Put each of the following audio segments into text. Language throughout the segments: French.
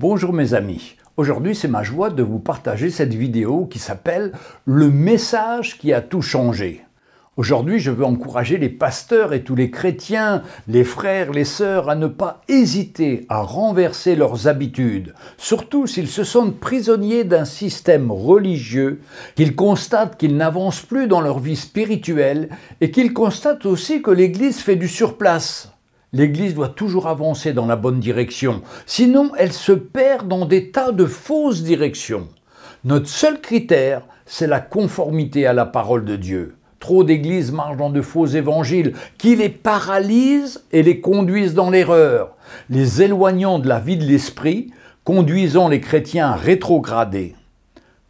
Bonjour mes amis. Aujourd'hui, c'est ma joie de vous partager cette vidéo qui s'appelle Le message qui a tout changé. Aujourd'hui, je veux encourager les pasteurs et tous les chrétiens, les frères, les sœurs, à ne pas hésiter à renverser leurs habitudes, surtout s'ils se sentent prisonniers d'un système religieux, qu'ils constatent qu'ils n'avancent plus dans leur vie spirituelle et qu'ils constatent aussi que l'Église fait du surplace. L'Église doit toujours avancer dans la bonne direction, sinon elle se perd dans des tas de fausses directions. Notre seul critère, c'est la conformité à la parole de Dieu. Trop d'églises marchent dans de faux évangiles qui les paralysent et les conduisent dans l'erreur, les éloignant de la vie de l'esprit, conduisant les chrétiens à rétrograder.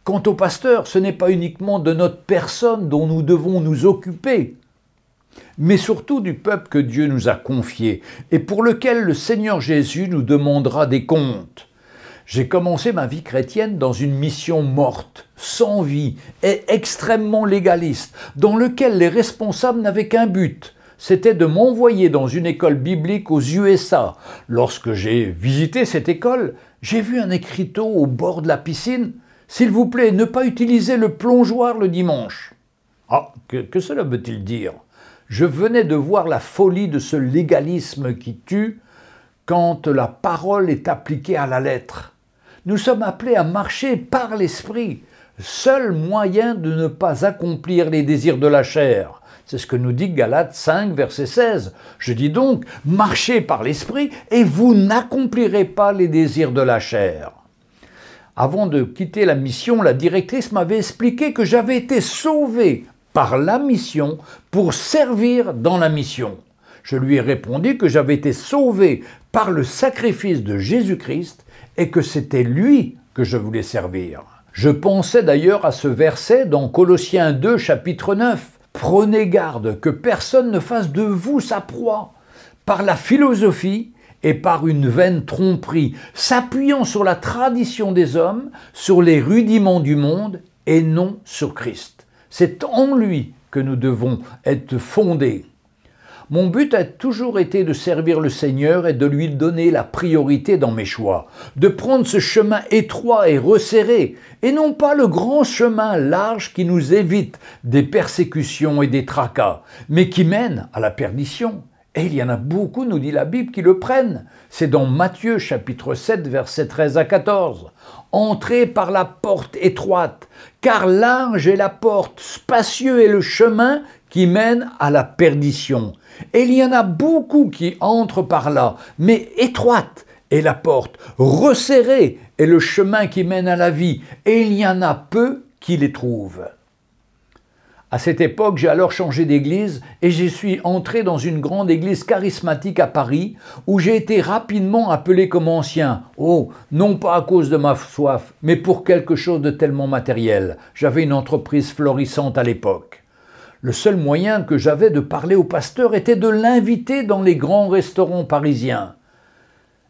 Quant au pasteur, ce n'est pas uniquement de notre personne dont nous devons nous occuper, mais surtout du peuple que Dieu nous a confié et pour lequel le Seigneur Jésus nous demandera des comptes. J'ai commencé ma vie chrétienne dans une mission morte, sans vie et extrêmement légaliste, dans lequel les responsables n'avaient qu'un but, c'était de m'envoyer dans une école biblique aux USA. Lorsque j'ai visité cette école, j'ai vu un écriteau au bord de la piscine. S'il vous plaît, ne pas utiliser le plongeoir le dimanche. Ah, que, que cela veut-il dire? Je venais de voir la folie de ce légalisme qui tue quand la parole est appliquée à la lettre. Nous sommes appelés à marcher par l'esprit, seul moyen de ne pas accomplir les désirs de la chair. C'est ce que nous dit Galates 5, verset 16. Je dis donc, marchez par l'esprit et vous n'accomplirez pas les désirs de la chair. Avant de quitter la mission, la directrice m'avait expliqué que j'avais été sauvé par la mission pour servir dans la mission. Je lui ai répondu que j'avais été sauvé par le sacrifice de Jésus-Christ et que c'était lui que je voulais servir. Je pensais d'ailleurs à ce verset dans Colossiens 2 chapitre 9. Prenez garde que personne ne fasse de vous sa proie par la philosophie et par une vaine tromperie, s'appuyant sur la tradition des hommes, sur les rudiments du monde et non sur Christ. C'est en lui que nous devons être fondés. Mon but a toujours été de servir le Seigneur et de lui donner la priorité dans mes choix, de prendre ce chemin étroit et resserré, et non pas le grand chemin large qui nous évite des persécutions et des tracas, mais qui mène à la perdition. Et il y en a beaucoup, nous dit la Bible, qui le prennent. C'est dans Matthieu chapitre 7, versets 13 à 14. Entrez par la porte étroite, car large est la porte, spacieux est le chemin qui mène à la perdition. Et il y en a beaucoup qui entrent par là, mais étroite est la porte, resserrée est le chemin qui mène à la vie, et il y en a peu qui les trouvent. À cette époque, j'ai alors changé d'église et je suis entré dans une grande église charismatique à Paris où j'ai été rapidement appelé comme ancien. Oh, non pas à cause de ma soif, mais pour quelque chose de tellement matériel. J'avais une entreprise florissante à l'époque. Le seul moyen que j'avais de parler au pasteur était de l'inviter dans les grands restaurants parisiens.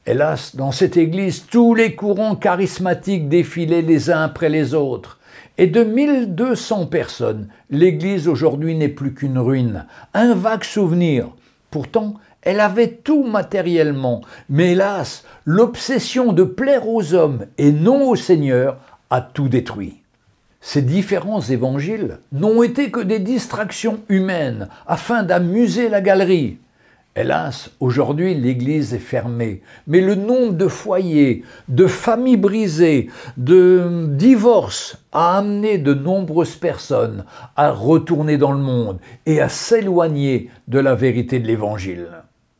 Hélas, dans cette église, tous les courants charismatiques défilaient les uns après les autres. Et de 1200 personnes, l'Église aujourd'hui n'est plus qu'une ruine, un vague souvenir. Pourtant, elle avait tout matériellement, mais hélas, l'obsession de plaire aux hommes et non au Seigneur a tout détruit. Ces différents évangiles n'ont été que des distractions humaines afin d'amuser la galerie. Hélas, aujourd'hui, l'Église est fermée, mais le nombre de foyers, de familles brisées, de divorces a amené de nombreuses personnes à retourner dans le monde et à s'éloigner de la vérité de l'Évangile.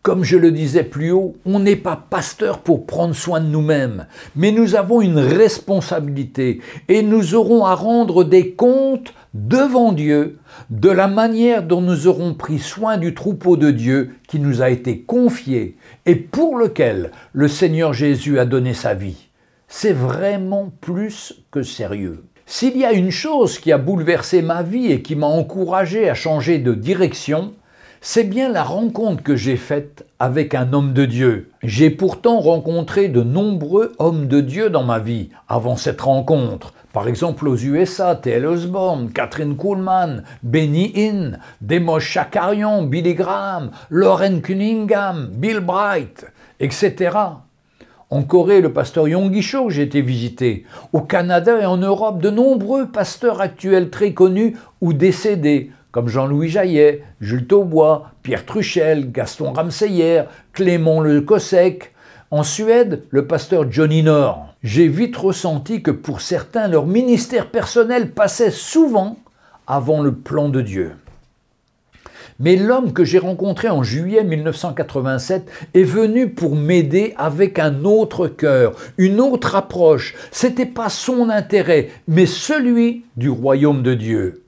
Comme je le disais plus haut, on n'est pas pasteur pour prendre soin de nous-mêmes, mais nous avons une responsabilité et nous aurons à rendre des comptes devant Dieu de la manière dont nous aurons pris soin du troupeau de Dieu qui nous a été confié et pour lequel le Seigneur Jésus a donné sa vie. C'est vraiment plus que sérieux. S'il y a une chose qui a bouleversé ma vie et qui m'a encouragé à changer de direction, c'est bien la rencontre que j'ai faite avec un homme de Dieu. J'ai pourtant rencontré de nombreux hommes de Dieu dans ma vie avant cette rencontre. Par exemple aux USA, T.L. Osborne, Catherine Kuhlman, Benny Hinn, Demos Chakarion, Billy Graham, Lauren Cunningham, Bill Bright, etc. En Corée, le pasteur Yonggi-cho que j'ai été visiter. Au Canada et en Europe, de nombreux pasteurs actuels très connus ou décédés, comme Jean-Louis Jaillet, Jules Taubois, Pierre Truchel, Gaston Ramseyer, Clément Le Cossec. En Suède, le pasteur Johnny Nord. J'ai vite ressenti que pour certains, leur ministère personnel passait souvent avant le plan de Dieu. Mais l'homme que j'ai rencontré en juillet 1987 est venu pour m'aider avec un autre cœur, une autre approche. C'était pas son intérêt, mais celui du royaume de Dieu.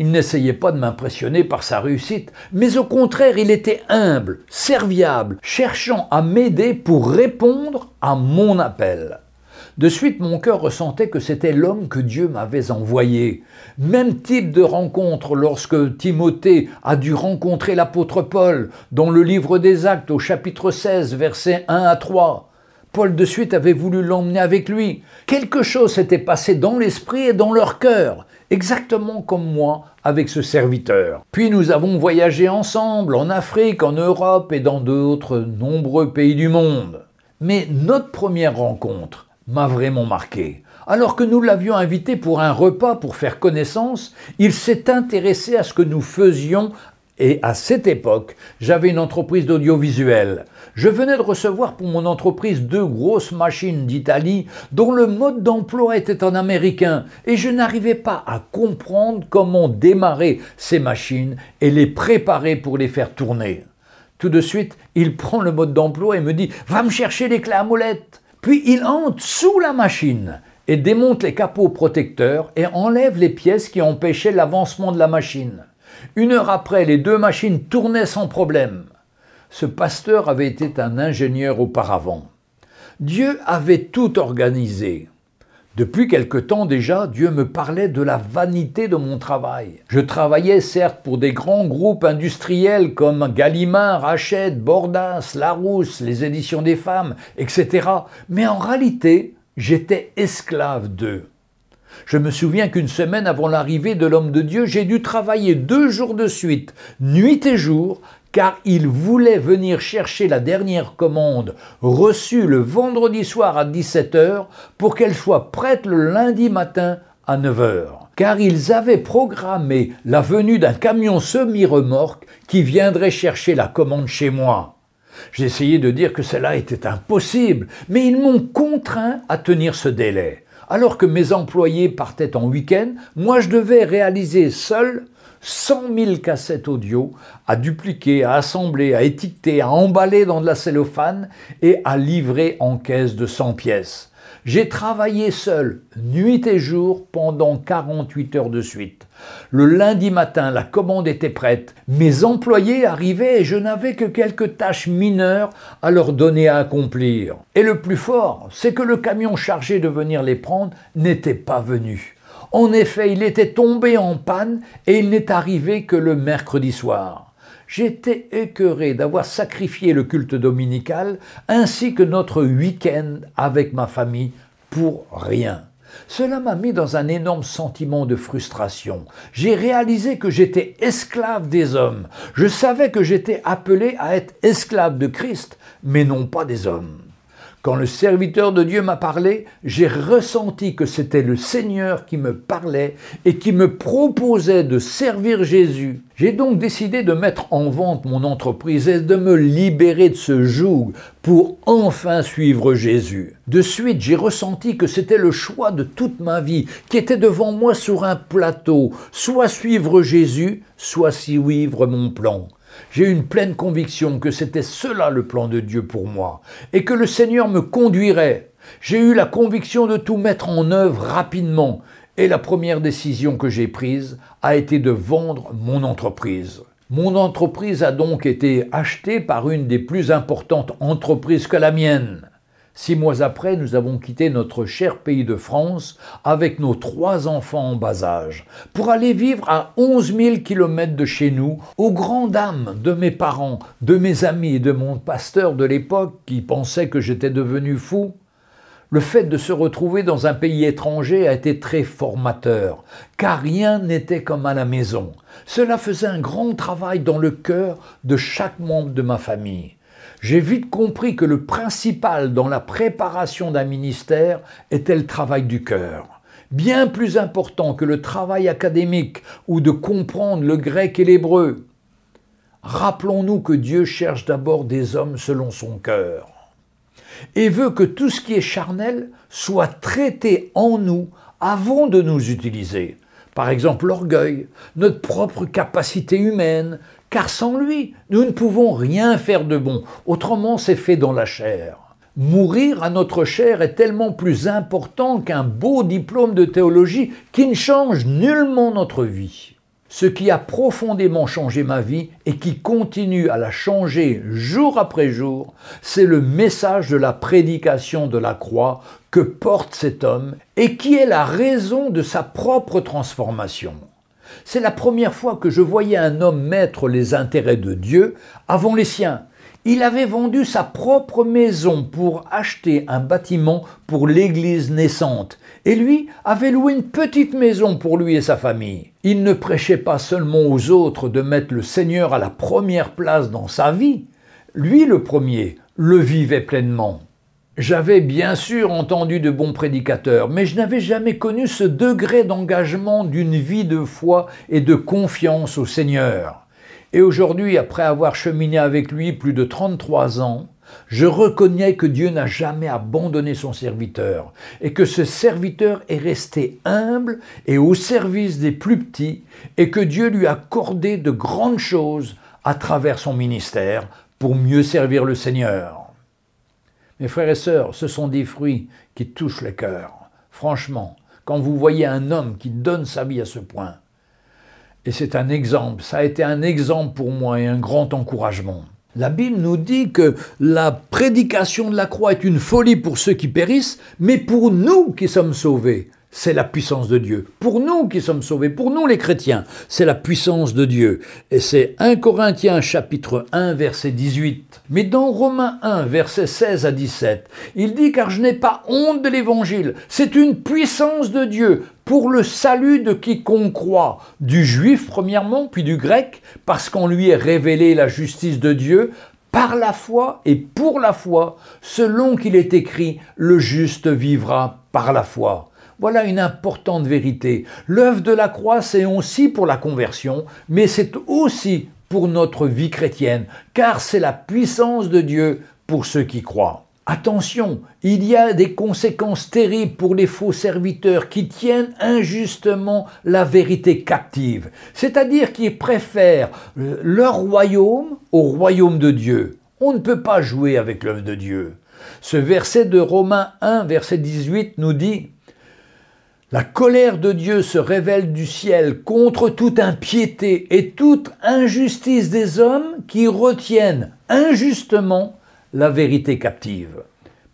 Il n'essayait pas de m'impressionner par sa réussite, mais au contraire, il était humble, serviable, cherchant à m'aider pour répondre à mon appel. De suite, mon cœur ressentait que c'était l'homme que Dieu m'avait envoyé. Même type de rencontre lorsque Timothée a dû rencontrer l'apôtre Paul dans le livre des Actes au chapitre 16, versets 1 à 3. Paul de suite avait voulu l'emmener avec lui. Quelque chose s'était passé dans l'esprit et dans leur cœur, exactement comme moi avec ce serviteur. Puis nous avons voyagé ensemble en Afrique, en Europe et dans d'autres nombreux pays du monde. Mais notre première rencontre m'a vraiment marqué. Alors que nous l'avions invité pour un repas pour faire connaissance, il s'est intéressé à ce que nous faisions et à cette époque, j'avais une entreprise d'audiovisuel. Je venais de recevoir pour mon entreprise deux grosses machines d'Italie dont le mode d'emploi était en américain et je n'arrivais pas à comprendre comment démarrer ces machines et les préparer pour les faire tourner. Tout de suite, il prend le mode d'emploi et me dit Va me chercher les clés à molette. Puis il entre sous la machine et démonte les capots protecteurs et enlève les pièces qui empêchaient l'avancement de la machine. Une heure après, les deux machines tournaient sans problème. Ce pasteur avait été un ingénieur auparavant. Dieu avait tout organisé. Depuis quelque temps déjà, Dieu me parlait de la vanité de mon travail. Je travaillais certes pour des grands groupes industriels comme Gallimard, Hachette, Bordas, Larousse, les éditions des femmes, etc. Mais en réalité, j'étais esclave d'eux. Je me souviens qu'une semaine avant l'arrivée de l'homme de Dieu, j'ai dû travailler deux jours de suite, nuit et jour, car il voulait venir chercher la dernière commande reçue le vendredi soir à 17h pour qu'elle soit prête le lundi matin à 9h. Car ils avaient programmé la venue d'un camion semi-remorque qui viendrait chercher la commande chez moi. J'ai essayé de dire que cela était impossible, mais ils m'ont contraint à tenir ce délai. Alors que mes employés partaient en week-end, moi je devais réaliser seul 100 000 cassettes audio à dupliquer, à assembler, à étiqueter, à emballer dans de la cellophane et à livrer en caisse de 100 pièces. J'ai travaillé seul, nuit et jour, pendant 48 heures de suite. Le lundi matin, la commande était prête. Mes employés arrivaient et je n'avais que quelques tâches mineures à leur donner à accomplir. Et le plus fort, c'est que le camion chargé de venir les prendre n'était pas venu. En effet, il était tombé en panne et il n'est arrivé que le mercredi soir. J'étais écœuré d'avoir sacrifié le culte dominical ainsi que notre week-end avec ma famille pour rien. Cela m'a mis dans un énorme sentiment de frustration. J'ai réalisé que j'étais esclave des hommes. Je savais que j'étais appelé à être esclave de Christ, mais non pas des hommes. Quand le serviteur de Dieu m'a parlé, j'ai ressenti que c'était le Seigneur qui me parlait et qui me proposait de servir Jésus. J'ai donc décidé de mettre en vente mon entreprise et de me libérer de ce joug pour enfin suivre Jésus. De suite, j'ai ressenti que c'était le choix de toute ma vie qui était devant moi sur un plateau, soit suivre Jésus, soit suivre mon plan. J'ai une pleine conviction que c'était cela le plan de Dieu pour moi et que le Seigneur me conduirait. J'ai eu la conviction de tout mettre en œuvre rapidement et la première décision que j'ai prise a été de vendre mon entreprise. Mon entreprise a donc été achetée par une des plus importantes entreprises que la mienne. Six mois après, nous avons quitté notre cher pays de France avec nos trois enfants en bas âge pour aller vivre à 11 000 kilomètres de chez nous, aux grandes dames de mes parents, de mes amis et de mon pasteur de l'époque qui pensait que j'étais devenu fou. Le fait de se retrouver dans un pays étranger a été très formateur, car rien n'était comme à la maison. Cela faisait un grand travail dans le cœur de chaque membre de ma famille. J'ai vite compris que le principal dans la préparation d'un ministère était le travail du cœur bien plus important que le travail académique ou de comprendre le grec et l'hébreu. Rappelons-nous que Dieu cherche d'abord des hommes selon son cœur et veut que tout ce qui est charnel soit traité en nous avant de nous utiliser. Par exemple l'orgueil, notre propre capacité humaine, car sans lui, nous ne pouvons rien faire de bon, autrement c'est fait dans la chair. Mourir à notre chair est tellement plus important qu'un beau diplôme de théologie qui ne change nullement notre vie. Ce qui a profondément changé ma vie et qui continue à la changer jour après jour, c'est le message de la prédication de la croix que porte cet homme et qui est la raison de sa propre transformation. C'est la première fois que je voyais un homme mettre les intérêts de Dieu avant les siens il avait vendu sa propre maison pour acheter un bâtiment pour l'église naissante. Et lui avait loué une petite maison pour lui et sa famille. Il ne prêchait pas seulement aux autres de mettre le Seigneur à la première place dans sa vie. Lui, le premier, le vivait pleinement. J'avais bien sûr entendu de bons prédicateurs, mais je n'avais jamais connu ce degré d'engagement d'une vie de foi et de confiance au Seigneur. Et aujourd'hui, après avoir cheminé avec lui plus de 33 ans, je reconnais que Dieu n'a jamais abandonné son serviteur et que ce serviteur est resté humble et au service des plus petits et que Dieu lui a accordé de grandes choses à travers son ministère pour mieux servir le Seigneur. Mes frères et sœurs, ce sont des fruits qui touchent le cœur. Franchement, quand vous voyez un homme qui donne sa vie à ce point, et c'est un exemple, ça a été un exemple pour moi et un grand encouragement. La Bible nous dit que la prédication de la croix est une folie pour ceux qui périssent, mais pour nous qui sommes sauvés, c'est la puissance de Dieu. Pour nous qui sommes sauvés, pour nous les chrétiens, c'est la puissance de Dieu. Et c'est 1 Corinthiens chapitre 1 verset 18. Mais dans Romains 1 verset 16 à 17, il dit car je n'ai pas honte de l'évangile, c'est une puissance de Dieu pour le salut de quiconque croit, du juif premièrement, puis du grec, parce qu'on lui est révélé la justice de Dieu par la foi et pour la foi, selon qu'il est écrit, le juste vivra par la foi. Voilà une importante vérité. L'œuvre de la croix, c'est aussi pour la conversion, mais c'est aussi pour notre vie chrétienne, car c'est la puissance de Dieu pour ceux qui croient. Attention, il y a des conséquences terribles pour les faux serviteurs qui tiennent injustement la vérité captive, c'est-à-dire qui préfèrent leur royaume au royaume de Dieu. On ne peut pas jouer avec l'œuvre de Dieu. Ce verset de Romains 1, verset 18 nous dit la colère de Dieu se révèle du ciel contre toute impiété et toute injustice des hommes qui retiennent injustement la vérité captive.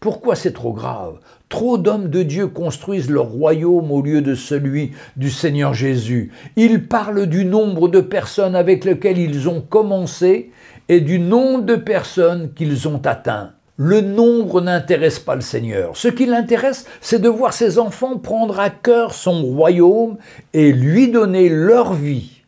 Pourquoi c'est trop grave? Trop d'hommes de Dieu construisent leur royaume au lieu de celui du Seigneur Jésus. Ils parlent du nombre de personnes avec lesquelles ils ont commencé et du nombre de personnes qu'ils ont atteints. Le nombre n'intéresse pas le Seigneur. Ce qui l'intéresse, c'est de voir ses enfants prendre à cœur son royaume et lui donner leur vie.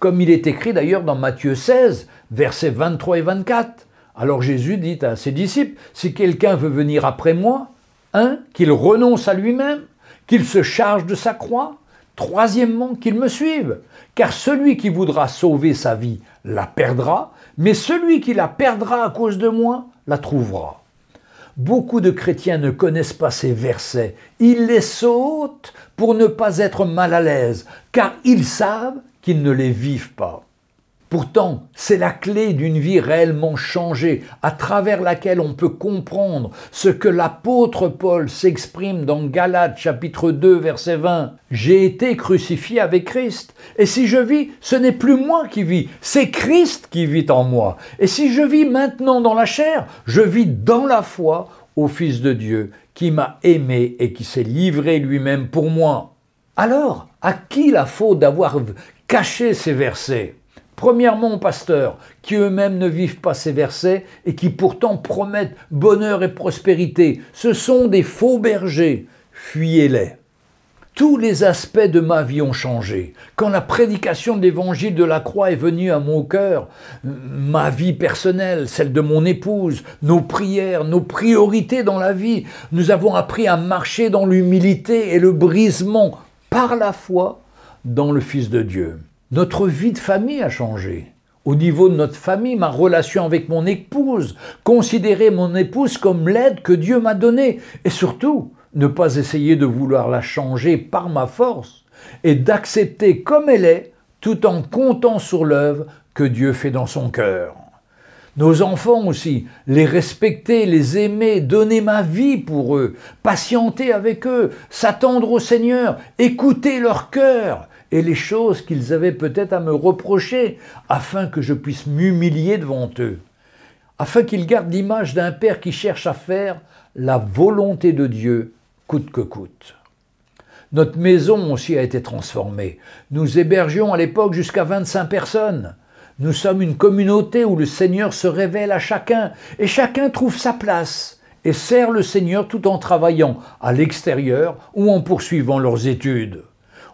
Comme il est écrit d'ailleurs dans Matthieu 16, versets 23 et 24. Alors Jésus dit à ses disciples, si quelqu'un veut venir après moi, un, qu'il renonce à lui-même, qu'il se charge de sa croix, troisièmement, qu'il me suive, car celui qui voudra sauver sa vie la perdra, mais celui qui la perdra à cause de moi la trouvera. Beaucoup de chrétiens ne connaissent pas ces versets. Ils les sautent pour ne pas être mal à l'aise, car ils savent qu'ils ne les vivent pas. Pourtant, c'est la clé d'une vie réellement changée, à travers laquelle on peut comprendre ce que l'apôtre Paul s'exprime dans Galates chapitre 2 verset 20. J'ai été crucifié avec Christ, et si je vis, ce n'est plus moi qui vis, c'est Christ qui vit en moi. Et si je vis maintenant dans la chair, je vis dans la foi au Fils de Dieu qui m'a aimé et qui s'est livré lui-même pour moi. Alors, à qui la faute d'avoir caché ces versets? Premièrement, pasteurs, qui eux-mêmes ne vivent pas ces versets et qui pourtant promettent bonheur et prospérité. Ce sont des faux bergers. Fuyez-les. tous les aspects de ma vie ont changé. Quand la prédication de l'évangile de la croix est venue à mon cœur, ma vie personnelle, celle de mon épouse, nos prières, nos priorités dans la vie, nous avons appris à marcher dans l'humilité et le brisement par la foi dans le Fils de Dieu. Notre vie de famille a changé. Au niveau de notre famille, ma relation avec mon épouse, considérer mon épouse comme l'aide que Dieu m'a donnée et surtout, ne pas essayer de vouloir la changer par ma force et d'accepter comme elle est tout en comptant sur l'œuvre que Dieu fait dans son cœur. Nos enfants aussi, les respecter, les aimer, donner ma vie pour eux, patienter avec eux, s'attendre au Seigneur, écouter leur cœur et les choses qu'ils avaient peut-être à me reprocher, afin que je puisse m'humilier devant eux, afin qu'ils gardent l'image d'un Père qui cherche à faire la volonté de Dieu coûte que coûte. Notre maison aussi a été transformée. Nous hébergions à l'époque jusqu'à 25 personnes. Nous sommes une communauté où le Seigneur se révèle à chacun et chacun trouve sa place et sert le Seigneur tout en travaillant à l'extérieur ou en poursuivant leurs études.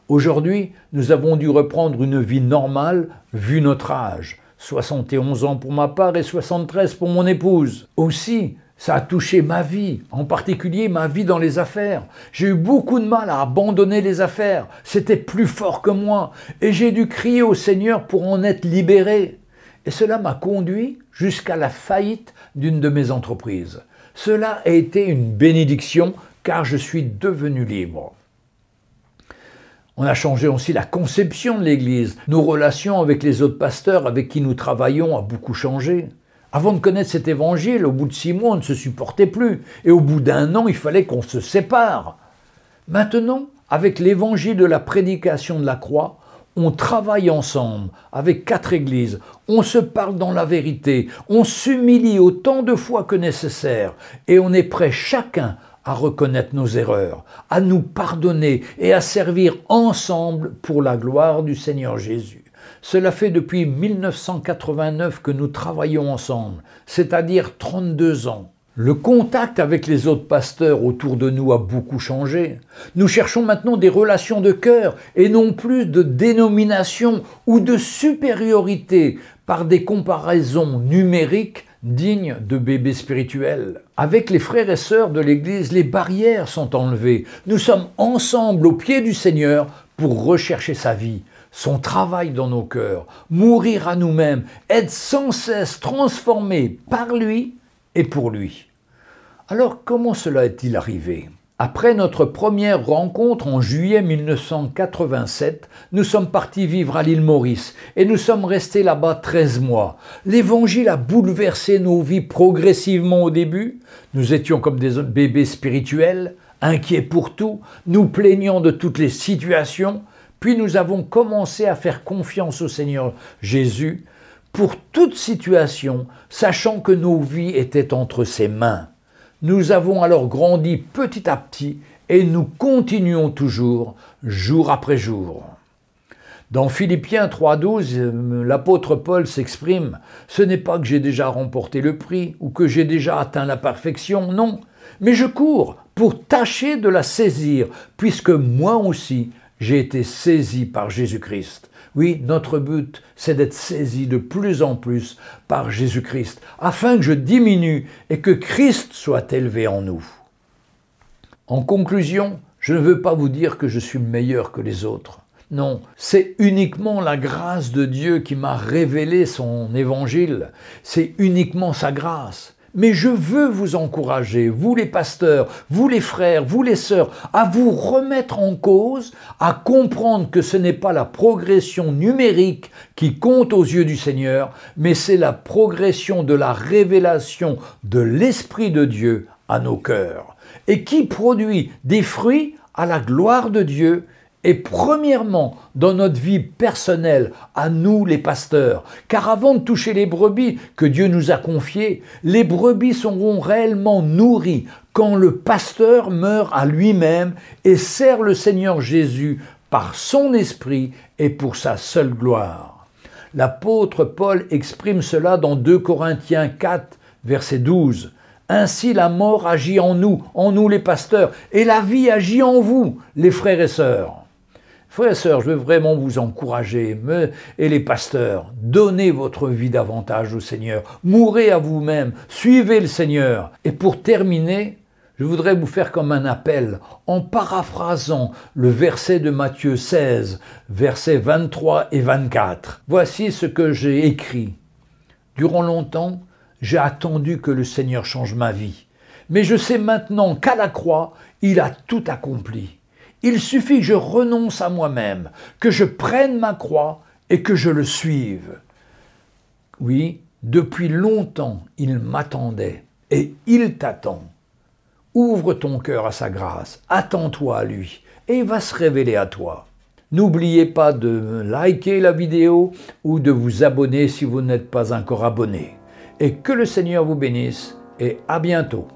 Aujourd'hui, nous avons dû reprendre une vie normale vu notre âge. 71 ans pour ma part et 73 pour mon épouse. Aussi, ça a touché ma vie, en particulier ma vie dans les affaires. J'ai eu beaucoup de mal à abandonner les affaires. C'était plus fort que moi. Et j'ai dû crier au Seigneur pour en être libéré. Et cela m'a conduit jusqu'à la faillite d'une de mes entreprises. Cela a été une bénédiction car je suis devenu libre. On a changé aussi la conception de l'Église. Nos relations avec les autres pasteurs avec qui nous travaillons ont beaucoup changé. Avant de connaître cet évangile, au bout de six mois, on ne se supportait plus. Et au bout d'un an, il fallait qu'on se sépare. Maintenant, avec l'évangile de la prédication de la croix, on travaille ensemble avec quatre églises, on se parle dans la vérité, on s'humilie autant de fois que nécessaire, et on est prêt chacun à reconnaître nos erreurs, à nous pardonner et à servir ensemble pour la gloire du Seigneur Jésus. Cela fait depuis 1989 que nous travaillons ensemble, c'est-à-dire 32 ans. Le contact avec les autres pasteurs autour de nous a beaucoup changé. Nous cherchons maintenant des relations de cœur et non plus de dénomination ou de supériorité par des comparaisons numériques dignes de bébés spirituels. Avec les frères et sœurs de l'Église, les barrières sont enlevées. Nous sommes ensemble au pied du Seigneur pour rechercher sa vie, son travail dans nos cœurs, mourir à nous-mêmes, être sans cesse transformés par lui et pour lui. Alors comment cela est-il arrivé? Après notre première rencontre en juillet 1987, nous sommes partis vivre à l'île Maurice et nous sommes restés là-bas 13 mois. L'évangile a bouleversé nos vies progressivement au début. Nous étions comme des bébés spirituels, inquiets pour tout, nous plaignons de toutes les situations, puis nous avons commencé à faire confiance au Seigneur Jésus pour toute situation, sachant que nos vies étaient entre ses mains. Nous avons alors grandi petit à petit et nous continuons toujours, jour après jour. Dans Philippiens 3.12, l'apôtre Paul s'exprime, Ce n'est pas que j'ai déjà remporté le prix ou que j'ai déjà atteint la perfection, non, mais je cours pour tâcher de la saisir, puisque moi aussi j'ai été saisi par Jésus-Christ. Oui, notre but, c'est d'être saisi de plus en plus par Jésus-Christ, afin que je diminue et que Christ soit élevé en nous. En conclusion, je ne veux pas vous dire que je suis meilleur que les autres. Non, c'est uniquement la grâce de Dieu qui m'a révélé son évangile. C'est uniquement sa grâce. Mais je veux vous encourager, vous les pasteurs, vous les frères, vous les sœurs, à vous remettre en cause, à comprendre que ce n'est pas la progression numérique qui compte aux yeux du Seigneur, mais c'est la progression de la révélation de l'Esprit de Dieu à nos cœurs, et qui produit des fruits à la gloire de Dieu et premièrement dans notre vie personnelle, à nous les pasteurs. Car avant de toucher les brebis que Dieu nous a confiées, les brebis seront réellement nourries quand le pasteur meurt à lui-même et sert le Seigneur Jésus par son esprit et pour sa seule gloire. L'apôtre Paul exprime cela dans 2 Corinthiens 4, verset 12. Ainsi la mort agit en nous, en nous les pasteurs, et la vie agit en vous, les frères et sœurs. Frères et sœurs, je veux vraiment vous encourager, et les pasteurs, donnez votre vie davantage au Seigneur, mourrez à vous-même, suivez le Seigneur. Et pour terminer, je voudrais vous faire comme un appel en paraphrasant le verset de Matthieu 16, versets 23 et 24. Voici ce que j'ai écrit. Durant longtemps, j'ai attendu que le Seigneur change ma vie. Mais je sais maintenant qu'à la croix, il a tout accompli. Il suffit que je renonce à moi-même, que je prenne ma croix et que je le suive. Oui, depuis longtemps, il m'attendait et il t'attend. Ouvre ton cœur à sa grâce, attends-toi à lui et il va se révéler à toi. N'oubliez pas de liker la vidéo ou de vous abonner si vous n'êtes pas encore abonné. Et que le Seigneur vous bénisse et à bientôt.